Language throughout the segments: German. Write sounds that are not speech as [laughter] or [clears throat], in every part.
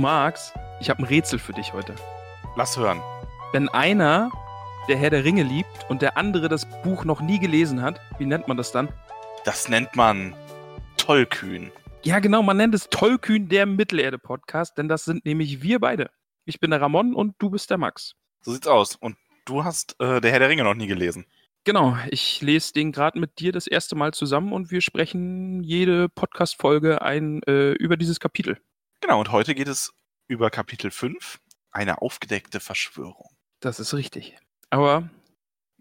Magst, ich habe ein Rätsel für dich heute. Lass hören. Wenn einer der Herr der Ringe liebt und der andere das Buch noch nie gelesen hat, wie nennt man das dann? Das nennt man tollkühn. Ja, genau, man nennt es Tollkühn der Mittelerde-Podcast, denn das sind nämlich wir beide. Ich bin der Ramon und du bist der Max. So sieht's aus. Und du hast äh, der Herr der Ringe noch nie gelesen. Genau, ich lese den gerade mit dir das erste Mal zusammen und wir sprechen jede Podcast-Folge ein äh, über dieses Kapitel. Genau, und heute geht es über Kapitel 5, eine aufgedeckte Verschwörung. Das ist richtig. Aber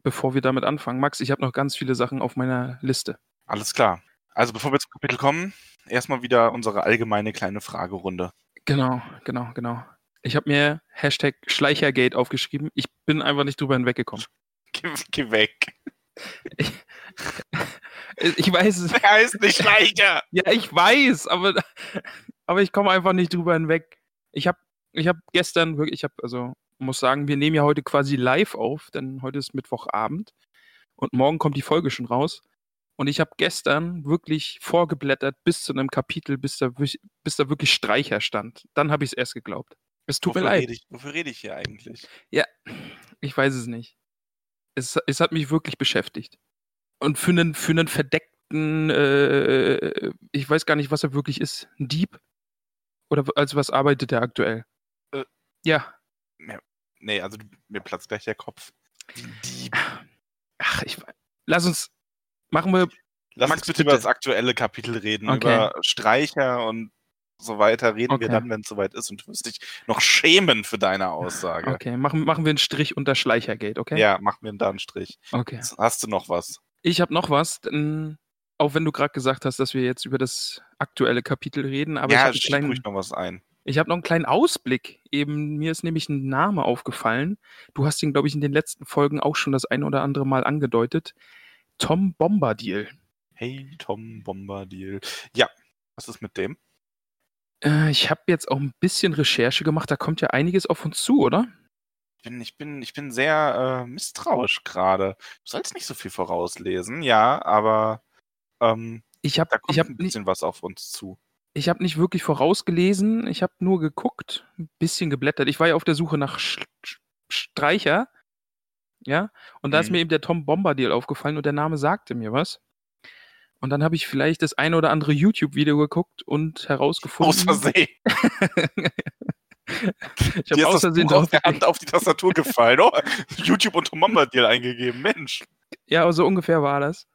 bevor wir damit anfangen, Max, ich habe noch ganz viele Sachen auf meiner Liste. Alles klar. Also bevor wir zum Kapitel kommen, erstmal wieder unsere allgemeine kleine Fragerunde. Genau, genau, genau. Ich habe mir Hashtag Schleichergate aufgeschrieben. Ich bin einfach nicht drüber hinweggekommen. [laughs] Geh, geh weg. Ich, ich weiß es. Der [laughs] heißt nicht Schleicher. Ja, ich weiß, aber, aber ich komme einfach nicht drüber hinweg. Ich habe ich hab gestern wirklich, ich habe, also muss sagen, wir nehmen ja heute quasi live auf, denn heute ist Mittwochabend und morgen kommt die Folge schon raus. Und ich habe gestern wirklich vorgeblättert bis zu einem Kapitel, bis da, bis da wirklich Streicher stand. Dann habe ich es erst geglaubt. Es tut wofür mir leid. Rede ich, wofür rede ich hier eigentlich? Ja, ich weiß es nicht. Es, es hat mich wirklich beschäftigt. Und für einen, für einen verdeckten, äh, ich weiß gar nicht, was er wirklich ist, ein Dieb? Oder als was arbeitet er aktuell? Äh, ja. Nee, also mir platzt gleich der Kopf. Dieb. [sighs] Ach, ich lass uns machen wir. Lass Max, uns bitte, bitte. über das aktuelle Kapitel reden, Okay. über Streicher und so weiter. Reden wir Okay. dann, wenn es soweit ist und du wirst dich noch schämen für deine Aussage. Okay, machen, machen wir einen Strich unter Schleichergate, okay? Ja, mach mir da einen Strich. Okay. Hast du noch was? Ich habe noch was, denn, auch wenn du gerade gesagt hast, dass wir jetzt über das aktuelle Kapitel reden, aber ich ja, habe kleinen, ruhig noch was ein. Ich habe noch einen kleinen Ausblick. Eben, mir ist nämlich ein Name aufgefallen. Du hast ihn, glaube ich, in den letzten Folgen auch schon das ein oder andere Mal angedeutet. Tom Bombadil. Hey, Tom Bombadil. Ja, was ist mit dem? Äh, ich habe jetzt auch ein bisschen Recherche gemacht. Da kommt ja einiges auf uns zu, oder? Ich bin, ich bin, ich bin sehr äh, misstrauisch gerade. Du sollst nicht so viel vorauslesen, ja, aber ähm, Ich habe da kommt ich hab ein nicht, bisschen was auf uns zu. ich hab nicht wirklich vorausgelesen. Ich habe nur geguckt, ein bisschen geblättert. Ich war ja auf der Suche nach Sch Sch Streicher. Ja, und da ist Mhm. mir eben der Tom Bombadil aufgefallen und der Name sagte mir was. Und dann habe ich vielleicht das eine oder andere YouTube-Video geguckt und herausgefunden. Aus Versehen. [laughs] ich habe aus Versehen drauf der Hand auf die Tastatur gefallen. Oh, [laughs] YouTube und Tom Bombadil eingegeben. Mensch. Ja, so ungefähr war das.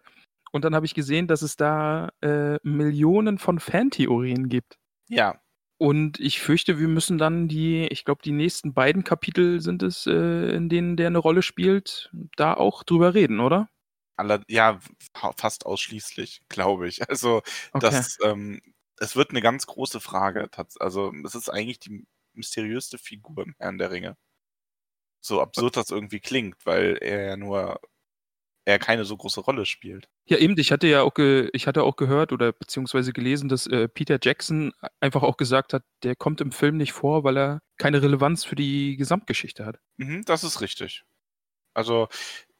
Und dann habe ich gesehen, dass es da äh, Millionen von Fantheorien gibt. Ja, Und ich fürchte, wir müssen dann die, ich glaube, die nächsten beiden Kapitel sind es, äh, in denen der eine Rolle spielt, da auch drüber reden, oder? aller, ja, fa- fast ausschließlich, glaube ich. Also, Okay. das, ähm, es wird eine ganz große Frage. Also, es ist eigentlich die mysteriöste Figur im Herrn der Ringe. So absurd das irgendwie klingt, weil er ja nur, er keine so große Rolle spielt. Ja, eben, ich hatte ja auch, ge ich hatte auch gehört oder beziehungsweise gelesen, dass äh, Peter Jackson einfach auch gesagt hat, der kommt im Film nicht vor, weil er keine Relevanz für die Gesamtgeschichte hat. Mhm, das ist richtig. Also,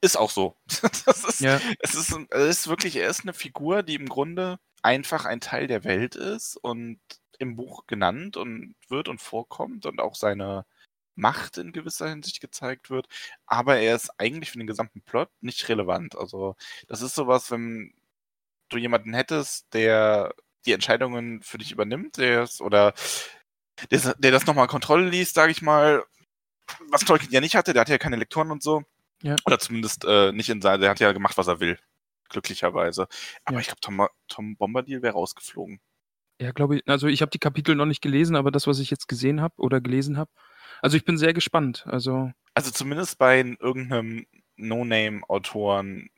ist auch so. [laughs] Das ist, Ja. es ist, es ist wirklich, er ist eine Figur, die im Grunde einfach ein Teil der Welt ist und im Buch genannt und wird und vorkommt und auch seine Macht in gewisser Hinsicht gezeigt wird. Aber er ist eigentlich für den gesamten Plot nicht relevant. Also, das ist sowas, wenn du jemanden hättest, der die Entscheidungen für dich übernimmt, der ist, oder der, der das nochmal Kontrolle liest, sage ich mal, was Tolkien ja nicht hatte, der hatte ja keine Lektoren und so. Ja. Oder zumindest äh, nicht in seiner, der hat ja gemacht, was er will. glücklicherweise. Aber Ja. ich glaube, Tom, Tom Bombadil wäre rausgeflogen. Ja, glaube ich. Also ich habe die Kapitel noch nicht gelesen, aber das, was ich jetzt gesehen habe oder gelesen habe. Also ich bin sehr gespannt. Also Also zumindest bei irgendeinem No-Name-Autoren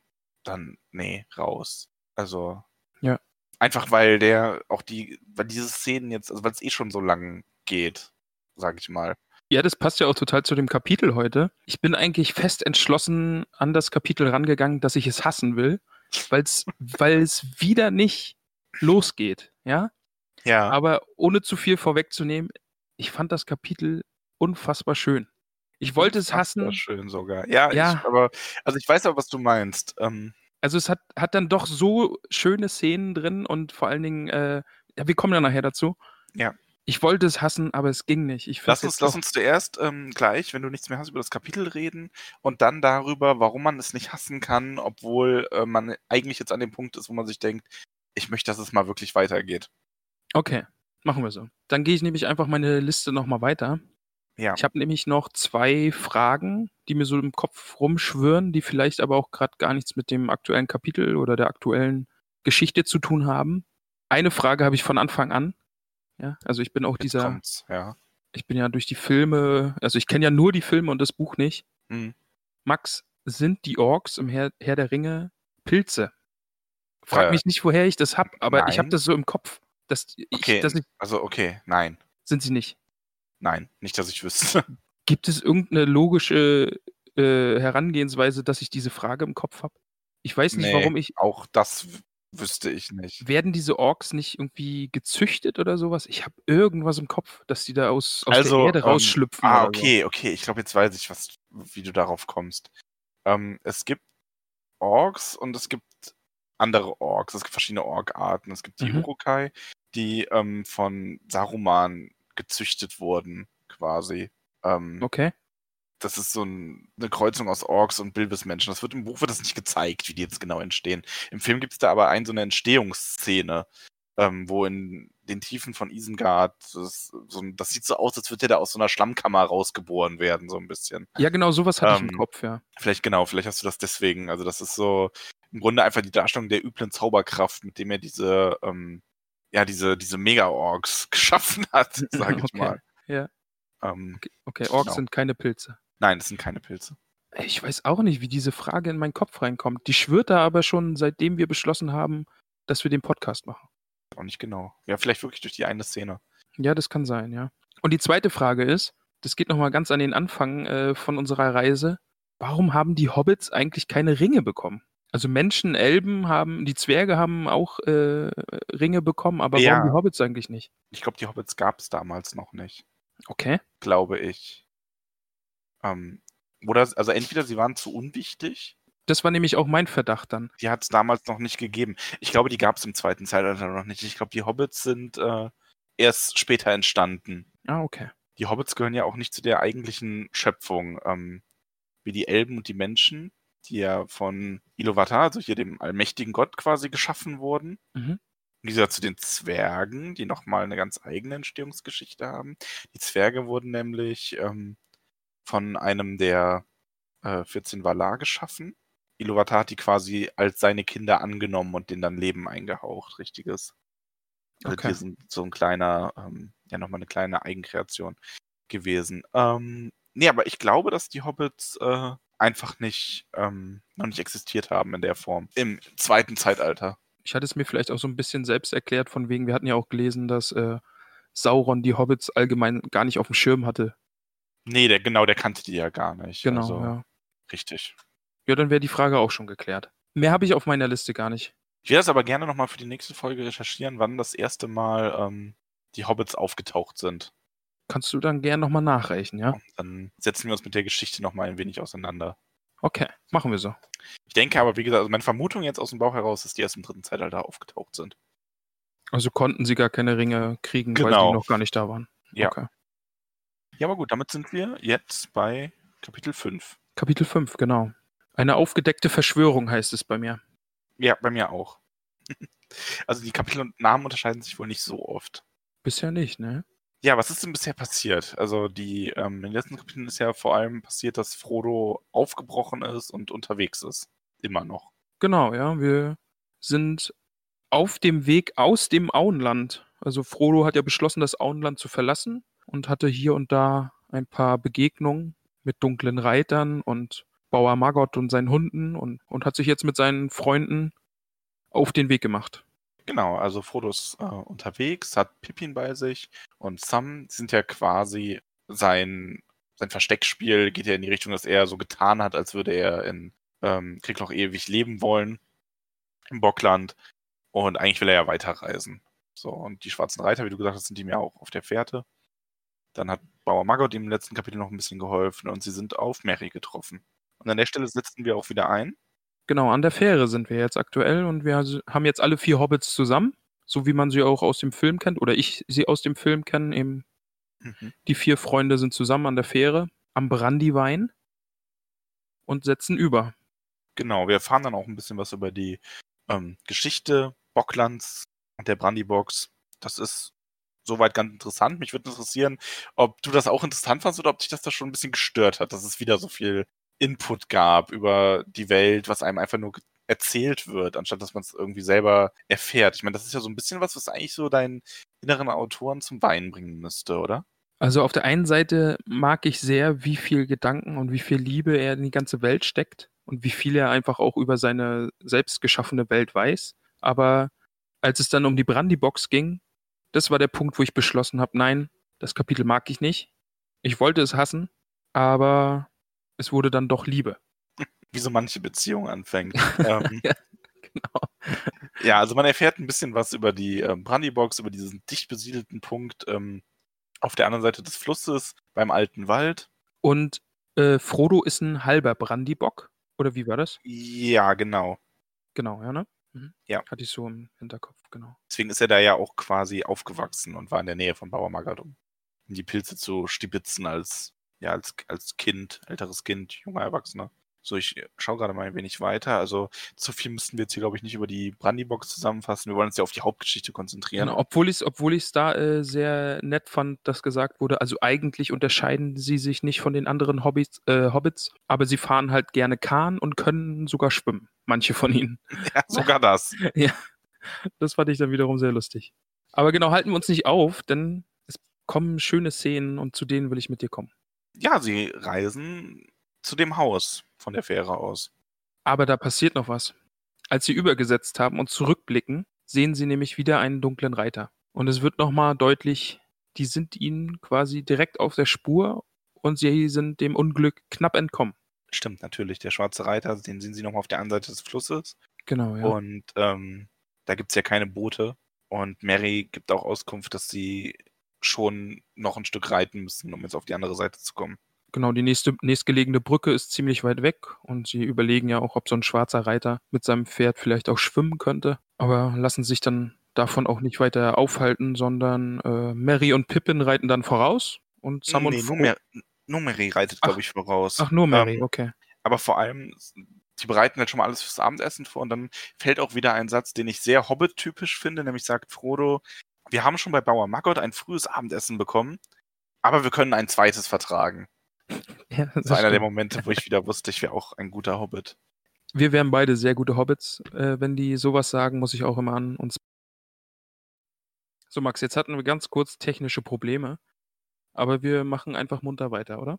dann, nee, raus. Also. Ja. Einfach weil der auch die, weil diese Szenen jetzt, also weil es eh schon so lang geht, sag ich mal. ja, das passt ja auch total zu dem Kapitel heute. Ich bin eigentlich fest entschlossen an das Kapitel rangegangen, dass ich es hassen will, weil's, weil es wieder nicht losgeht. Ja, Ja. aber ohne zu viel vorwegzunehmen, ich fand das Kapitel unfassbar schön. Ich wollte es Unfassbar hassen. schön sogar. Ja, Ja. Ich, aber, also ich weiß aber, was du meinst. Ähm, Also es hat, hat dann doch so schöne Szenen drin und vor allen Dingen, äh, ja, wir kommen ja nachher dazu. Ja. Ich wollte es hassen, aber es ging nicht. Ich lass uns, lass uns zuerst ähm, gleich, wenn du nichts mehr hast, über das Kapitel reden und dann darüber, warum man es nicht hassen kann, obwohl äh, man eigentlich jetzt an dem Punkt ist, wo man sich denkt, ich möchte, dass es mal wirklich weitergeht. Okay, machen wir so. Dann gehe ich nämlich einfach meine Liste nochmal weiter. Ja. Ich habe nämlich noch zwei Fragen, die mir so im Kopf rumschwirren, die vielleicht aber auch gerade gar nichts mit dem aktuellen Kapitel oder der aktuellen Geschichte zu tun haben. Eine Frage habe ich von Anfang an. Ja, also ich bin auch Jetzt dieser, ja. ich bin ja durch die Filme, also ich kenne ja nur die Filme und das Buch nicht. Hm. Max, sind die Orks im Herr, Herr der Ringe Pilze? Frag Äh, mich nicht, woher ich das hab, aber ich habe nein. das so im Kopf. Dass ich, Okay, dass ich, also okay, nein. sind sie nicht. Nein, nicht, dass ich wüsste. Gibt es irgendeine logische äh, Herangehensweise, dass ich diese Frage im Kopf habe? Ich weiß nicht, Nee. warum ich. Auch das wüsste ich nicht. Werden diese Orks nicht irgendwie gezüchtet oder sowas? Ich habe irgendwas im Kopf, dass die da aus, aus Also, der Erde ähm, rausschlüpfen. Ah, okay, okay. Ich glaube, jetzt weiß ich, was, wie du darauf kommst. Ähm, es gibt Orks und es gibt andere Orks. Es gibt verschiedene Ork-Arten. Es gibt die Mhm. Urukai, die ähm, von Saruman gezüchtet wurden, quasi. Ähm. Okay. Das ist so ein, eine Kreuzung aus Orks und Bilbesmenschen. Das wird im Buch wird das nicht gezeigt, wie die jetzt genau entstehen. Im Film gibt es da aber ein, so eine Entstehungsszene, ähm, wo in den Tiefen von Isengard, das, so, das sieht so aus, als würde der da aus so einer Schlammkammer rausgeboren werden, so ein bisschen. Ja, genau, sowas hatte ich Ähm, im Kopf, ja. Vielleicht genau, vielleicht hast du das deswegen. Also das ist so im Grunde einfach die Darstellung der üblen Zauberkraft, mit dem er diese, ähm, ja, diese, diese Mega-Orks [laughs] geschaffen hat, [laughs] sage ich Okay, mal. ja. Ähm, Okay, okay Orks Genau. sind keine Pilze. nein, das sind keine Pilze. Ich weiß auch nicht, wie diese Frage in meinen Kopf reinkommt. Die schwirrt da aber schon, seitdem wir beschlossen haben, dass wir den Podcast machen. Auch nicht genau. Ja, vielleicht wirklich durch die eine Szene. Ja, das kann sein, ja. Und die zweite Frage ist, das geht nochmal ganz an den Anfang äh, von unserer Reise. Warum haben die Hobbits eigentlich keine Ringe bekommen? Also Menschen, Elben haben, die Zwerge haben auch äh, Ringe bekommen, aber Ja. warum die Hobbits eigentlich nicht? Ich glaube, die Hobbits gab es damals noch nicht. Okay. Glaube ich. Ähm, oder, also entweder sie waren zu unwichtig, Das war nämlich auch mein Verdacht dann. die hat es damals noch nicht gegeben. Ich glaube, die gab es im zweiten Zeitalter noch nicht. Ich glaube, die Hobbits sind äh, erst später entstanden. Ah, okay. Die Hobbits gehören ja auch nicht zu der eigentlichen Schöpfung, ähm, wie die Elben und die Menschen, die ja von Iluvatar, also hier dem allmächtigen Gott quasi geschaffen wurden. Mhm. Wie gesagt, zu den Zwergen, die nochmal eine ganz eigene Entstehungsgeschichte haben. Die Zwerge wurden nämlich ähm, von einem der äh, 14 Valar geschaffen. Iluvatar hat die quasi als seine Kinder angenommen und denen dann Leben eingehaucht, richtiges. Also Okay. die sind so ein kleiner, ähm, ja nochmal eine kleine Eigenkreation gewesen. Ähm, nee, aber ich glaube, dass die Hobbits äh, einfach nicht, ähm, noch nicht existiert haben in der Form. Im zweiten Zeitalter. Ich hatte es mir vielleicht auch so ein bisschen selbst erklärt, von wegen, wir hatten ja auch gelesen, dass äh, Sauron die Hobbits allgemein gar nicht auf dem Schirm hatte. Nee, der, genau, der kannte die ja gar nicht. Genau, also, ja. Richtig. Ja, dann wäre die Frage auch schon geklärt. Mehr habe ich auf meiner Liste gar nicht. Ich werde das aber gerne nochmal für die nächste Folge recherchieren, wann das erste Mal ähm, die Hobbits aufgetaucht sind. Kannst du dann gern nochmal nachreichen, ja? Dann setzen wir uns mit der Geschichte nochmal ein wenig auseinander. Okay, machen wir so. Ich denke aber, wie gesagt, also meine Vermutung jetzt aus dem Bauch heraus ist, die erst im dritten Zeitalter aufgetaucht sind. Also konnten sie gar keine Ringe kriegen, weil Genau. die noch gar nicht da waren. Ja. Okay. Ja, aber gut, damit sind wir jetzt bei Kapitel 5. Kapitel 5, genau. Eine aufgedeckte Verschwörung heißt es bei mir. Ja, bei mir auch. [laughs] also die Kapitel und Namen unterscheiden sich wohl nicht so oft. Bisher nicht, ne? Ja, was ist denn bisher passiert? Also die, ähm, in den letzten Kapiteln ist ja vor allem passiert, dass Frodo aufgebrochen ist und unterwegs ist. Immer noch. Genau, ja. Wir sind auf dem Weg aus dem Auenland. Also Frodo hat ja beschlossen, das Auenland zu verlassen und hatte hier und da ein paar Begegnungen mit dunklen Reitern und Bauer Maggot und seinen Hunden und, und hat sich jetzt mit seinen Freunden auf den Weg gemacht. Genau, also Frodo ist äh, unterwegs, hat Pippin bei sich und Sam sind ja quasi sein, sein Versteckspiel, geht ja in die Richtung, dass er so getan hat, als würde er in ähm, Krieg ewig leben wollen im Bockland und eigentlich will er ja weiterreisen. So, und die schwarzen Reiter, wie du gesagt hast, sind ihm ja auch auf der Fährte. Dann hat Bauer Maggot ihm im letzten Kapitel noch ein bisschen geholfen und sie sind auf Mary getroffen. Und an der Stelle setzen wir auch wieder ein. Genau, an der Fähre sind wir jetzt aktuell und wir haben jetzt alle vier Hobbits zusammen, so wie man sie auch aus dem Film kennt oder ich sie aus dem Film kenne. Eben mhm. die vier Freunde sind zusammen an der Fähre am Brandywein und setzen über. Genau, wir erfahren dann auch ein bisschen was über die ähm, Geschichte Bocklands und der Brandybox. Das ist soweit ganz interessant. Mich würde interessieren, ob du das auch interessant fandst oder ob dich das da schon ein bisschen gestört hat, dass es wieder so viel Input gab über die Welt, was einem einfach nur erzählt wird, anstatt dass man es irgendwie selber erfährt. Ich meine, das ist ja so ein bisschen was, was eigentlich so deinen inneren Autoren zum Weinen bringen müsste, oder? Also auf der einen Seite mag ich sehr, wie viel Gedanken und wie viel Liebe er in die ganze Welt steckt und wie viel er einfach auch über seine selbst geschaffene Welt weiß. Aber als es dann um die Brandybox ging, das war der Punkt, wo ich beschlossen habe, nein, das Kapitel mag ich nicht. Ich wollte es hassen, aber es wurde dann doch Liebe. [laughs] Wie so manche Beziehung anfängt. [laughs] ähm, ja, [laughs] genau. Ja, also man erfährt ein bisschen was über die ähm, Brandybox, über diesen dicht besiedelten Punkt ähm, auf der anderen Seite des Flusses beim alten Wald. Und äh, Frodo ist ein halber Brandybock, oder wie war das? Ja, genau. Genau, ja, ne? Mhm. Ja. Hatte ich so im Hinterkopf, genau. Deswegen ist er da ja auch quasi aufgewachsen und war in der Nähe von Bauer Magadum. Um die Pilze zu stibitzen als ja, als, als Kind, älteres Kind, junger Erwachsener. So, ich schaue gerade mal ein wenig weiter. Also, zu viel müssten wir jetzt hier, glaube ich, nicht über die Brandybox zusammenfassen. Wir wollen uns ja auf die Hauptgeschichte konzentrieren. Genau, obwohl ich es obwohl da äh, sehr nett fand, dass gesagt wurde, also eigentlich unterscheiden sie sich nicht von den anderen Hobbits, äh, Hobbits, aber sie fahren halt gerne Kahn und können sogar schwimmen. Manche von ihnen. [laughs] [laughs] Ja, sogar das. ja, das fand ich dann wiederum sehr lustig. Aber genau, halten wir uns nicht auf, denn es kommen schöne Szenen und zu denen will ich mit dir kommen ja, sie reisen zu dem Haus von der Fähre aus. Aber da passiert noch was. Als sie übergesetzt haben und zurückblicken, sehen sie nämlich wieder einen dunklen Reiter. Und es wird nochmal deutlich, die sind ihnen quasi direkt auf der Spur und sie sind dem Unglück knapp entkommen. Stimmt, natürlich. Der schwarze Reiter, den sehen sie nochmal auf der anderen Seite des Flusses. Genau, ja. Und ähm, da gibt es ja keine Boote. Und Mary gibt auch Auskunft, dass sie schon noch ein Stück reiten müssen, um jetzt auf die andere Seite zu kommen. Genau, die nächste, nächstgelegene Brücke ist ziemlich weit weg und sie überlegen ja auch, ob so ein schwarzer Reiter mit seinem Pferd vielleicht auch schwimmen könnte, aber lassen sich dann davon auch nicht weiter aufhalten, sondern äh, Mary und Pippin reiten dann voraus und Sam nee, und nur, Mer nur Mary reitet, glaube ich, voraus. Ach, nur Mary, ähm, okay. Aber vor allem, die bereiten halt schon mal alles fürs Abendessen vor und dann fällt auch wieder ein Satz, den ich sehr Hobbit-typisch finde, nämlich sagt Frodo, wir haben schon bei Bauer Maggot ein frühes Abendessen bekommen, aber wir können ein zweites vertragen. Ja, das, das war einer der Momente, wo ich wieder wusste, ich wäre auch ein guter Hobbit. Wir wären beide sehr gute Hobbits. Äh, wenn die sowas sagen, muss ich auch immer an uns. So, Max, jetzt hatten wir ganz kurz technische Probleme, aber wir machen einfach munter weiter, oder?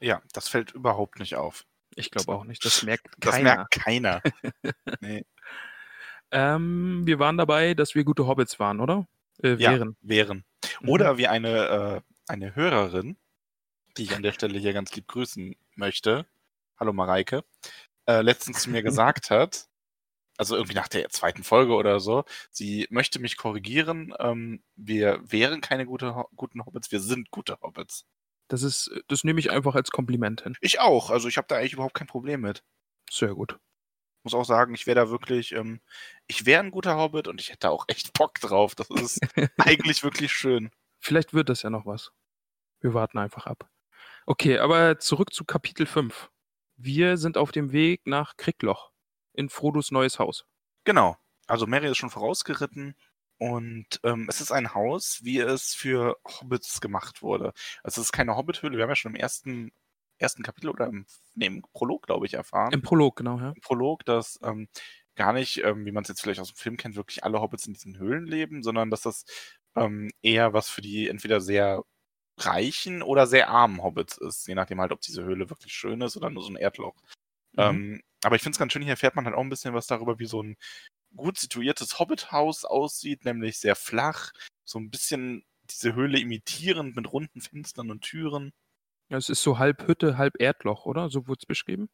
Ja, das fällt überhaupt nicht auf. Ich glaube auch nicht. Das merkt keiner. Das merkt keiner. [laughs] nee. ähm, wir waren dabei, dass wir gute Hobbits waren, oder? Äh, wären. Ja, wären. Mhm. Oder mhm. wie eine, äh, eine Hörerin, die ich an der Stelle hier ganz lieb grüßen möchte, hallo Mareike, äh, letztens zu mir [laughs] gesagt hat, also irgendwie nach der zweiten Folge oder so, sie möchte mich korrigieren, ähm, wir wären keine gute, guten Hobbits, wir sind gute Hobbits. Das ist, das nehme ich einfach als Kompliment hin. Ich auch, also ich habe da eigentlich überhaupt kein Problem mit. Sehr gut muss auch sagen, ich wäre da wirklich, ähm, ich wäre ein guter Hobbit und ich hätte auch echt Bock drauf. Das ist [laughs] eigentlich wirklich schön. Vielleicht wird das ja noch was. Wir warten einfach ab. Okay, aber zurück zu Kapitel 5. Wir sind auf dem Weg nach Kriegloch in Frodos neues Haus. Genau. Also Mary ist schon vorausgeritten und ähm, es ist ein Haus, wie es für Hobbits gemacht wurde. Also es ist keine Hobbithöhle. Wir haben ja schon im ersten ersten Kapitel oder im, nee, im Prolog, glaube ich, erfahren. Im Prolog, genau, ja. Im Prolog, dass ähm, gar nicht, ähm, wie man es jetzt vielleicht aus dem Film kennt, wirklich alle Hobbits in diesen Höhlen leben, sondern dass das ähm, eher was für die entweder sehr reichen oder sehr armen Hobbits ist, je nachdem halt, ob diese Höhle wirklich schön ist oder nur so ein Erdloch. Mhm. Ähm, aber ich finde es ganz schön, hier erfährt man halt auch ein bisschen was darüber, wie so ein gut situiertes Hobbithaus aussieht, nämlich sehr flach, so ein bisschen diese Höhle imitierend mit runden Fenstern und Türen. Ja, es ist so halb Hütte, halb Erdloch, oder? So wurde es beschrieben?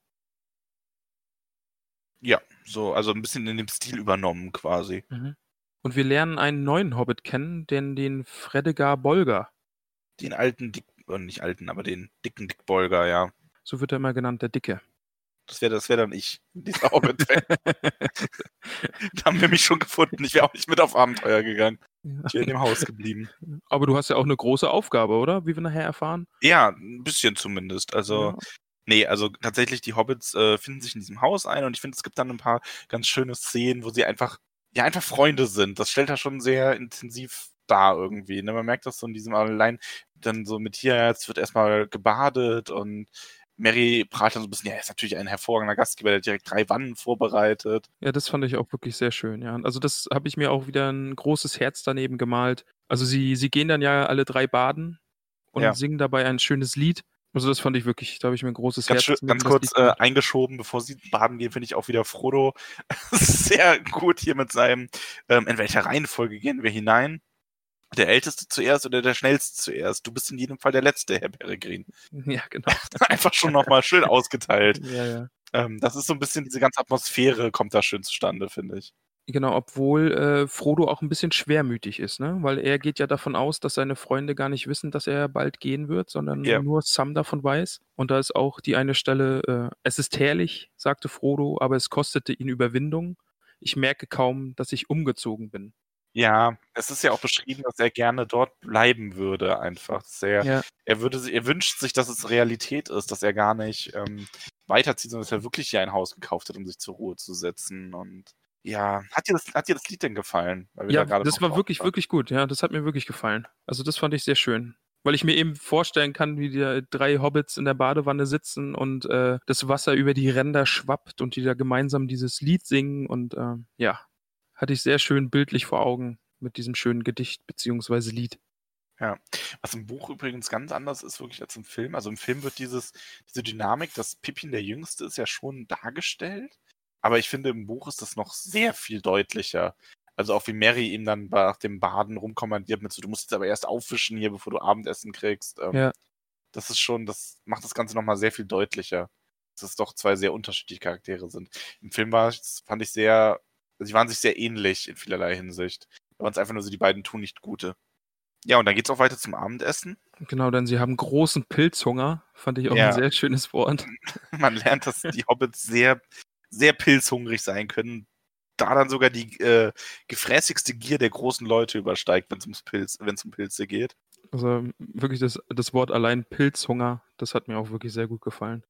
Ja, so, also ein bisschen in dem Stil übernommen quasi. Mhm. Und wir lernen einen neuen Hobbit kennen, den, den Fredegar Bolger. Den alten Dick, äh, nicht alten, aber den dicken Dick Bolger, ja. So wird er immer genannt, der Dicke. Das wäre das wär dann ich, dieser Hobbit. [laughs] [laughs] da haben wir mich schon gefunden. Ich wäre auch nicht mit auf Abenteuer gegangen. Ich wäre in dem Haus geblieben. [laughs] Aber du hast ja auch eine große Aufgabe, oder? Wie wir nachher erfahren. Ja, ein bisschen zumindest. Also, ja. nee, also tatsächlich, die Hobbits äh, finden sich in diesem Haus ein und ich finde, es gibt dann ein paar ganz schöne Szenen, wo sie einfach, ja, einfach Freunde sind. Das stellt er schon sehr intensiv dar irgendwie. Ne? Man merkt das so in diesem allein dann so mit hier, jetzt wird erstmal gebadet und Mary prahlt dann so ein bisschen, ja, er ist natürlich ein hervorragender Gastgeber, der direkt drei Wannen vorbereitet. Ja, das fand ich auch wirklich sehr schön, ja. Also das habe ich mir auch wieder ein großes Herz daneben gemalt. Also sie, sie gehen dann ja alle drei baden und ja. singen dabei ein schönes Lied. Also das fand ich wirklich, da habe ich mir ein großes ganz Herz. Schön, ganz kurz äh, eingeschoben, bevor sie baden gehen, finde ich auch wieder Frodo [laughs] sehr gut hier mit seinem, ähm, in welcher Reihenfolge gehen wir hinein? Der Älteste zuerst oder der Schnellste zuerst. Du bist in jedem Fall der Letzte, Herr Peregrin. [laughs] Ja, genau. [laughs] Einfach schon nochmal schön ausgeteilt. [laughs] Ja, ja. Ähm, das ist so ein bisschen, diese ganze Atmosphäre kommt da schön zustande, finde ich. Genau, obwohl äh, Frodo auch ein bisschen schwermütig ist, ne? Weil er geht ja davon aus, dass seine Freunde gar nicht wissen, dass er bald gehen wird, sondern yeah. nur Sam davon weiß. Und da ist auch die eine Stelle, äh, es ist herrlich, sagte Frodo, aber es kostete ihn Überwindung. Ich merke kaum, dass ich umgezogen bin. Ja, es ist ja auch beschrieben, dass er gerne dort bleiben würde, einfach. Er, ja. er, würde, er wünscht sich, dass es Realität ist, dass er gar nicht ähm, weiterzieht, sondern dass er wirklich hier ein Haus gekauft hat, um sich zur Ruhe zu setzen. Und ja, hat dir das, hat dir das Lied denn gefallen? ja, da das war wirklich, waren? wirklich gut. Ja, das hat mir wirklich gefallen. Also das fand ich sehr schön. Weil ich mir eben vorstellen kann, wie die drei Hobbits in der Badewanne sitzen und äh, das Wasser über die Ränder schwappt und die da gemeinsam dieses Lied singen und äh, ja, hatte ich sehr schön bildlich vor Augen mit diesem schönen Gedicht beziehungsweise Lied. Ja, was im Buch übrigens ganz anders ist wirklich als im Film. Also im Film wird dieses, diese Dynamik, dass Pippin der Jüngste ist, ja schon dargestellt. Aber ich finde, im Buch ist das noch sehr viel deutlicher. Also auch wie Mary ihm dann nach dem Baden rumkommandiert mit so, du musst jetzt aber erst aufwischen hier, bevor du Abendessen kriegst. Ähm, ja. Das ist schon, das macht das Ganze nochmal sehr viel deutlicher. Dass es doch zwei sehr unterschiedliche Charaktere sind. Im Film war, fand ich sehr Sie waren sich sehr ähnlich in vielerlei Hinsicht. Da waren es einfach nur so, die beiden tun nicht Gute. Ja, und dann geht es auch weiter zum Abendessen. Genau, denn sie haben großen Pilzhunger. Fand ich auch ja. ein sehr schönes Wort. [laughs] Man lernt, dass die Hobbits sehr, sehr pilzhungrig sein können. Da dann sogar die äh, gefräßigste Gier der großen Leute übersteigt, wenn es Pilz, um Pilze geht. Also wirklich das, das Wort allein Pilzhunger, das hat mir auch wirklich sehr gut gefallen.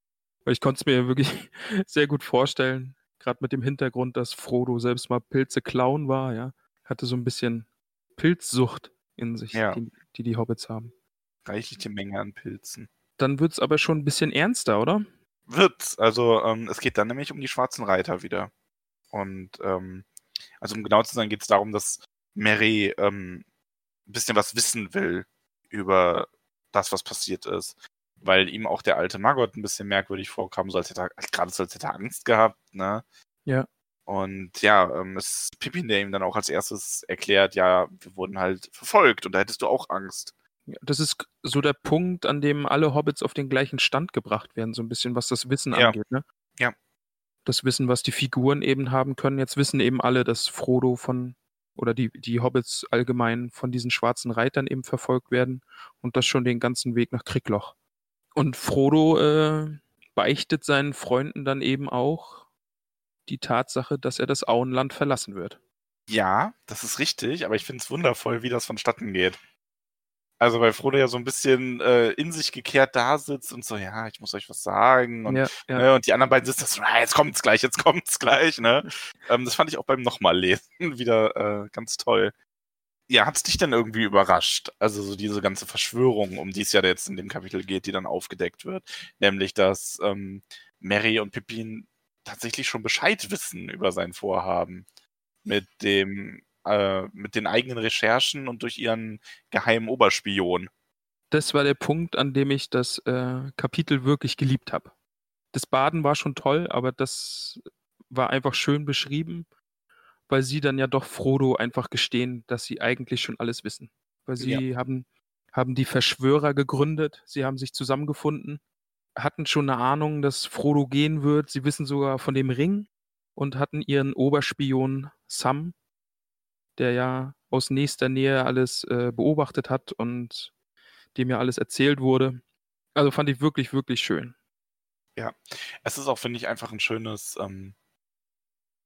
Weil ich konnte es mir wirklich [laughs] sehr gut vorstellen, gerade mit dem Hintergrund, dass Frodo selbst mal Pilze klauen war, ja, hatte so ein bisschen Pilzsucht in sich, ja. die, die, die Hobbits haben. Reichliche Menge an Pilzen. Dann wird es aber schon ein bisschen ernster, oder? Wird's. Also ähm, es geht dann nämlich um die schwarzen Reiter wieder. Und ähm, also um genau zu sein, geht es darum, dass Mary ähm, ein bisschen was wissen will über das, was passiert ist weil ihm auch der alte Margot ein bisschen merkwürdig vorkam, so als hätte er, gerade so als hätte er Angst gehabt, ne? Ja. Und ja, ähm, es ist Pippin, der ihm dann auch als erstes erklärt, ja, wir wurden halt verfolgt und da hättest du auch Angst. Ja, das ist so der Punkt, an dem alle Hobbits auf den gleichen Stand gebracht werden, so ein bisschen, was das Wissen ja. angeht, ne? Ja. Das Wissen, was die Figuren eben haben können. Jetzt wissen eben alle, dass Frodo von, oder die, die Hobbits allgemein von diesen schwarzen Reitern eben verfolgt werden und das schon den ganzen Weg nach Kriegloch. Und Frodo äh, beichtet seinen Freunden dann eben auch die Tatsache, dass er das Auenland verlassen wird. Ja, das ist richtig, aber ich finde es wundervoll, wie das vonstatten geht. Also, weil Frodo ja so ein bisschen äh, in sich gekehrt da sitzt und so, ja, ich muss euch was sagen. Und, ja, ja. Ne, und die anderen beiden sitzen so, ah, jetzt kommt's gleich, jetzt kommt's gleich, ne? [laughs] ähm, das fand ich auch beim nochmal lesen [laughs] wieder äh, ganz toll. Ja, hat es dich dann irgendwie überrascht? Also so diese ganze Verschwörung, um die es ja jetzt in dem Kapitel geht, die dann aufgedeckt wird. Nämlich, dass ähm, Mary und Pippin tatsächlich schon Bescheid wissen über sein Vorhaben. Mit dem, äh, mit den eigenen Recherchen und durch ihren geheimen Oberspion. Das war der Punkt, an dem ich das äh, Kapitel wirklich geliebt habe. Das Baden war schon toll, aber das war einfach schön beschrieben weil sie dann ja doch Frodo einfach gestehen, dass sie eigentlich schon alles wissen. Weil sie ja. haben, haben die Verschwörer gegründet, sie haben sich zusammengefunden, hatten schon eine Ahnung, dass Frodo gehen wird. Sie wissen sogar von dem Ring und hatten ihren Oberspion Sam, der ja aus nächster Nähe alles äh, beobachtet hat und dem ja alles erzählt wurde. Also fand ich wirklich, wirklich schön. Ja, es ist auch, finde ich, einfach ein schönes ähm,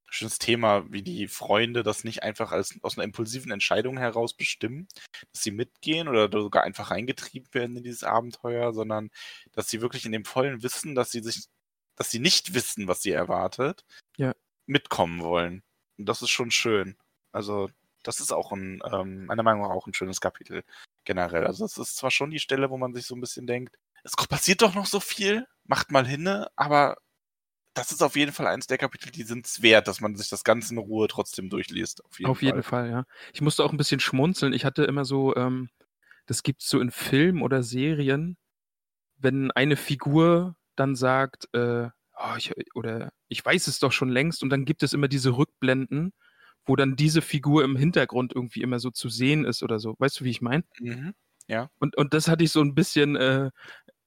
schönes Thema, wie die Freunde das nicht einfach als aus einer impulsiven Entscheidung heraus bestimmen, dass sie mitgehen oder sogar einfach reingetrieben werden in dieses Abenteuer, sondern dass sie wirklich in dem vollen Wissen, dass sie sich, dass sie nicht wissen, was sie erwartet, ja. mitkommen wollen. Und das ist schon schön. Also, das ist auch ein, ähm, meiner Meinung nach auch ein schönes Kapitel generell. Also, es ist zwar schon die Stelle, wo man sich so ein bisschen denkt, es passiert doch noch so viel, macht mal hinne, aber das ist auf jeden Fall eins der Kapitel, die sind es wert, dass man sich das Ganze in Ruhe trotzdem durchliest. Auf jeden, auf Fall. jeden Fall. ja. Ich musste auch ein bisschen schmunzeln. Ich hatte immer so, ähm, das gibt es so in Filmen oder Serien, wenn eine Figur dann sagt, äh, oh, ich, oder ich weiß es doch schon längst, und dann gibt es immer diese Rückblenden, wo dann diese Figur im Hintergrund irgendwie immer so zu sehen ist oder so. Weißt du, wie ich meine? Mhm. Ja. Und, und das hatte ich so ein bisschen äh,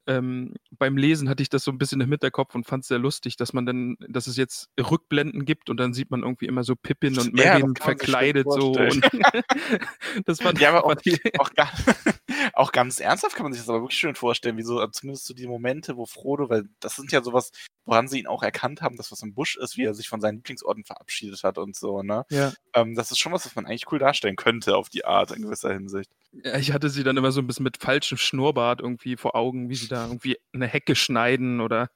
ähm, beim Lesen hatte ich das so ein bisschen im Hinterkopf und fand es sehr lustig, dass man dann, dass es jetzt Rückblenden gibt und dann sieht man irgendwie immer so Pippin und Merlin ja, verkleidet so. Und [laughs] das fand, ja, aber auch, [laughs] auch, [laughs] auch, ganz ernsthaft kann man sich das aber wirklich schön vorstellen, wie so, zumindest so die Momente, wo Frodo, weil das sind ja sowas, woran sie ihn auch erkannt haben, dass was im Busch ist, wie er sich von seinen Lieblingsorden verabschiedet hat und so, ne? Ja. Ähm, das ist schon was, was man eigentlich cool darstellen könnte auf die Art in gewisser Hinsicht. Ja, ich hatte sie dann immer so ein bisschen mit falschem Schnurrbart irgendwie vor Augen, wie sie da irgendwie eine Hecke schneiden oder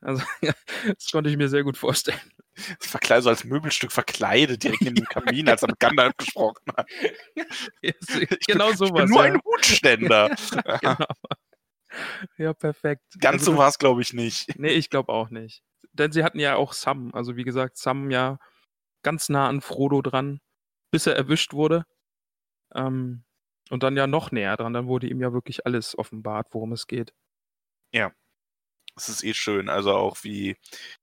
also [laughs] das konnte ich mir sehr gut vorstellen. Verkleidet, so als Möbelstück verkleidet, direkt in den [laughs] Kamin, als er mit Gandalf [laughs] gesprochen hat. Ja, genau sowas. Ich bin nur ja. ein Hutständer. genau. Ja, perfekt. Ganz also, so war es, glaube ich, nicht. Nee, ich glaube auch nicht. Denn sie hatten ja auch Sam. Also, wie gesagt, Sam ja ganz nah an Frodo dran, bis er erwischt wurde. Ähm, und dann ja noch näher dran. Dann wurde ihm ja wirklich alles offenbart, worum es geht. Ja. Es ist eh schön. Also auch wie,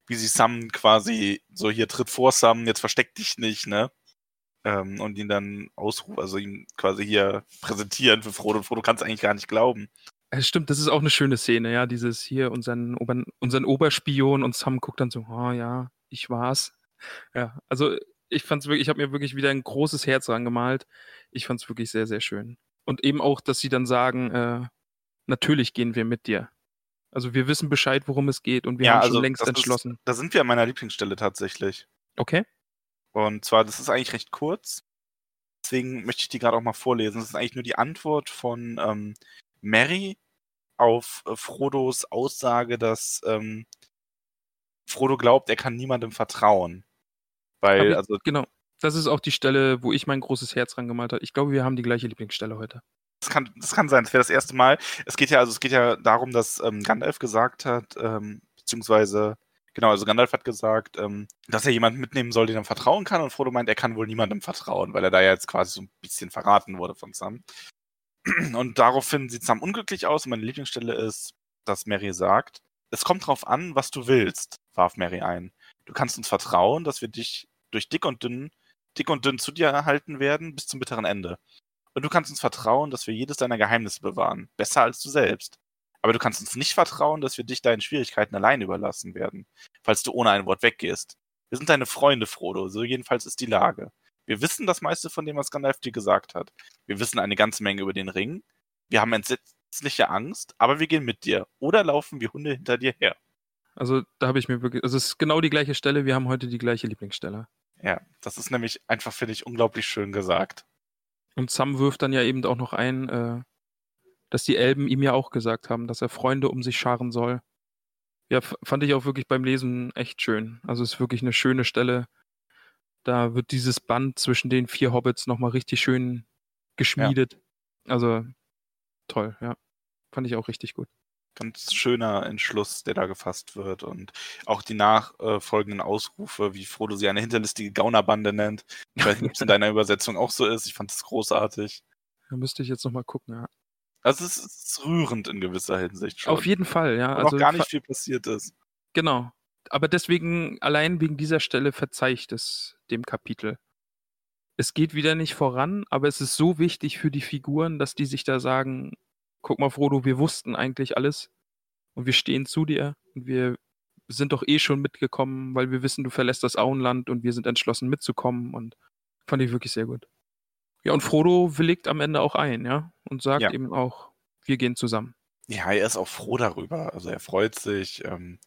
wie sie Sam quasi so hier tritt vor Sam, jetzt versteck dich nicht, ne? Ähm, und ihn dann ausrufen, also ihn quasi hier präsentieren für Frodo. Frodo kann es eigentlich gar nicht glauben. Es stimmt, das ist auch eine schöne Szene, ja, dieses hier, unseren, Ober unseren Oberspion und Sam guckt dann so, oh ja, ich war's. Ja, also ich fand's wirklich, ich habe mir wirklich wieder ein großes Herz rangemalt. Ich fand's wirklich sehr, sehr schön. Und eben auch, dass sie dann sagen, äh, natürlich gehen wir mit dir. Also wir wissen Bescheid, worum es geht und wir ja, haben also schon längst entschlossen. Ist, da sind wir an meiner Lieblingsstelle tatsächlich. Okay. Und zwar, das ist eigentlich recht kurz. Deswegen möchte ich die gerade auch mal vorlesen. Das ist eigentlich nur die Antwort von ähm, Mary auf äh, Frodos Aussage, dass ähm, Frodo glaubt, er kann niemandem vertrauen. Weil, ich, also. Genau. Das ist auch die Stelle, wo ich mein großes Herz rangemalt habe. Ich glaube, wir haben die gleiche Lieblingsstelle heute. Das kann, das kann sein, das wäre das erste Mal. Es geht ja, also es geht ja darum, dass ähm, Gandalf gesagt hat, ähm, beziehungsweise, genau, also Gandalf hat gesagt, ähm, dass er jemanden mitnehmen soll, den er vertrauen kann, und Frodo meint, er kann wohl niemandem vertrauen, weil er da ja jetzt quasi so ein bisschen verraten wurde von Sam. [clears throat] Und daraufhin sieht Sam unglücklich aus und meine Lieblingsstelle ist, dass Mary sagt, es kommt drauf an, was du willst, warf Mary ein. Du kannst uns vertrauen, dass wir dich durch dick und dünn, dick und dünn zu dir erhalten werden bis zum bitteren Ende. Und du kannst uns vertrauen, dass wir jedes deiner Geheimnisse bewahren, besser als du selbst. Aber du kannst uns nicht vertrauen, dass wir dich deinen Schwierigkeiten allein überlassen werden, falls du ohne ein Wort weggehst. Wir sind deine Freunde, Frodo, so jedenfalls ist die Lage. Wir wissen das meiste von dem, was Gandalf dir gesagt hat. Wir wissen eine ganze Menge über den Ring. Wir haben entsetzliche Angst, aber wir gehen mit dir. Oder laufen wie Hunde hinter dir her. Also da habe ich mir wirklich, also es ist genau die gleiche Stelle, wir haben heute die gleiche Lieblingsstelle. Ja, das ist nämlich einfach, finde ich, unglaublich schön gesagt. Und Sam wirft dann ja eben auch noch ein, äh, dass die Elben ihm ja auch gesagt haben, dass er Freunde um sich scharen soll. Ja, fand ich auch wirklich beim Lesen echt schön. Also es ist wirklich eine schöne Stelle, da wird dieses Band zwischen den vier Hobbits nochmal richtig schön geschmiedet. Also toll, ja. Fand ich auch richtig gut. Ganz schöner Entschluss, der da gefasst wird. Und auch die nachfolgenden Ausrufe, wie Frodo sie eine hinterlistige Gaunerbande nennt. Ich weiß nicht, ob es in deiner [laughs] Übersetzung auch so ist. Ich fand es großartig. Da müsste ich jetzt nochmal gucken, ja. Also es ist rührend in gewisser Hinsicht schon. Auf jeden Fall, ja. Also noch gar nicht viel passiert ist. Genau. Aber deswegen, allein wegen dieser Stelle verzeih ich das dem Kapitel. Es geht wieder nicht voran, aber es ist so wichtig für die Figuren, dass die sich da sagen, guck mal, Frodo, wir wussten eigentlich alles und wir stehen zu dir und wir sind doch eh schon mitgekommen, weil wir wissen, du verlässt das Auenland und wir sind entschlossen mitzukommen und fand ich wirklich sehr gut. Ja, und Frodo willigt am Ende auch ein, ja, und sagt Ja. eben auch, wir gehen zusammen. Ja, er ist auch froh darüber. Also er freut sich. Ähm,